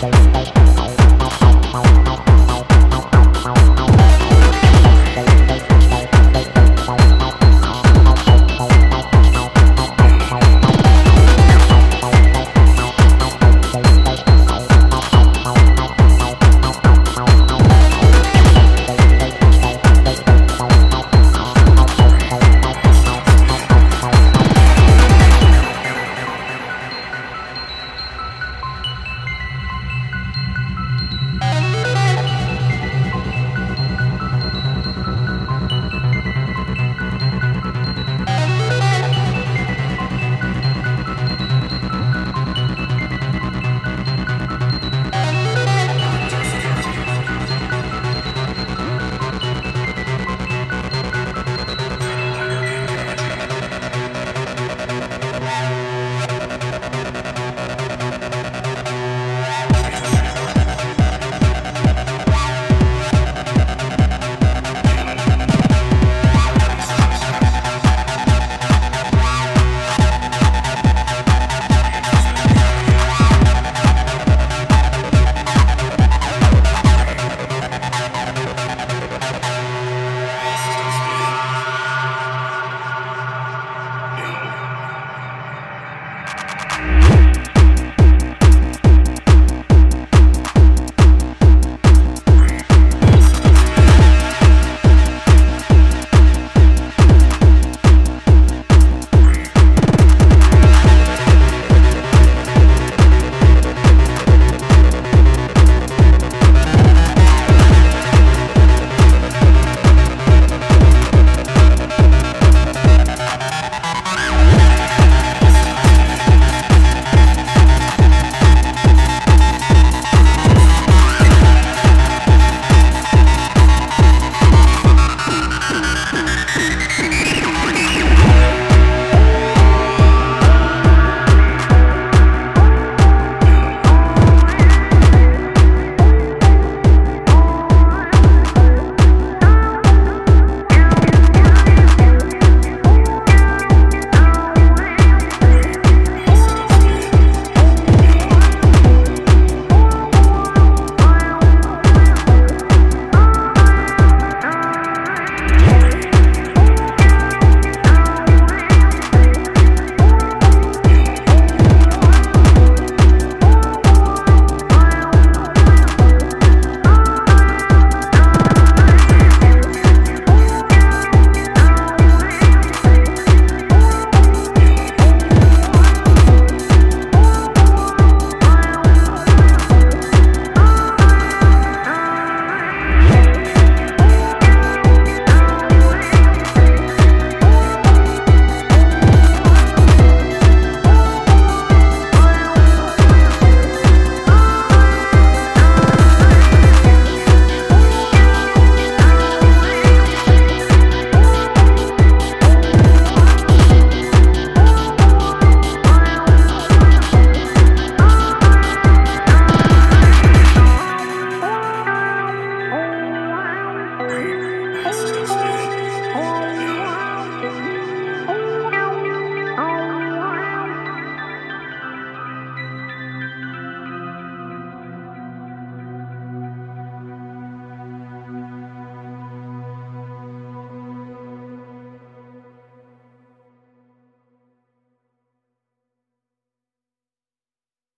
Bye.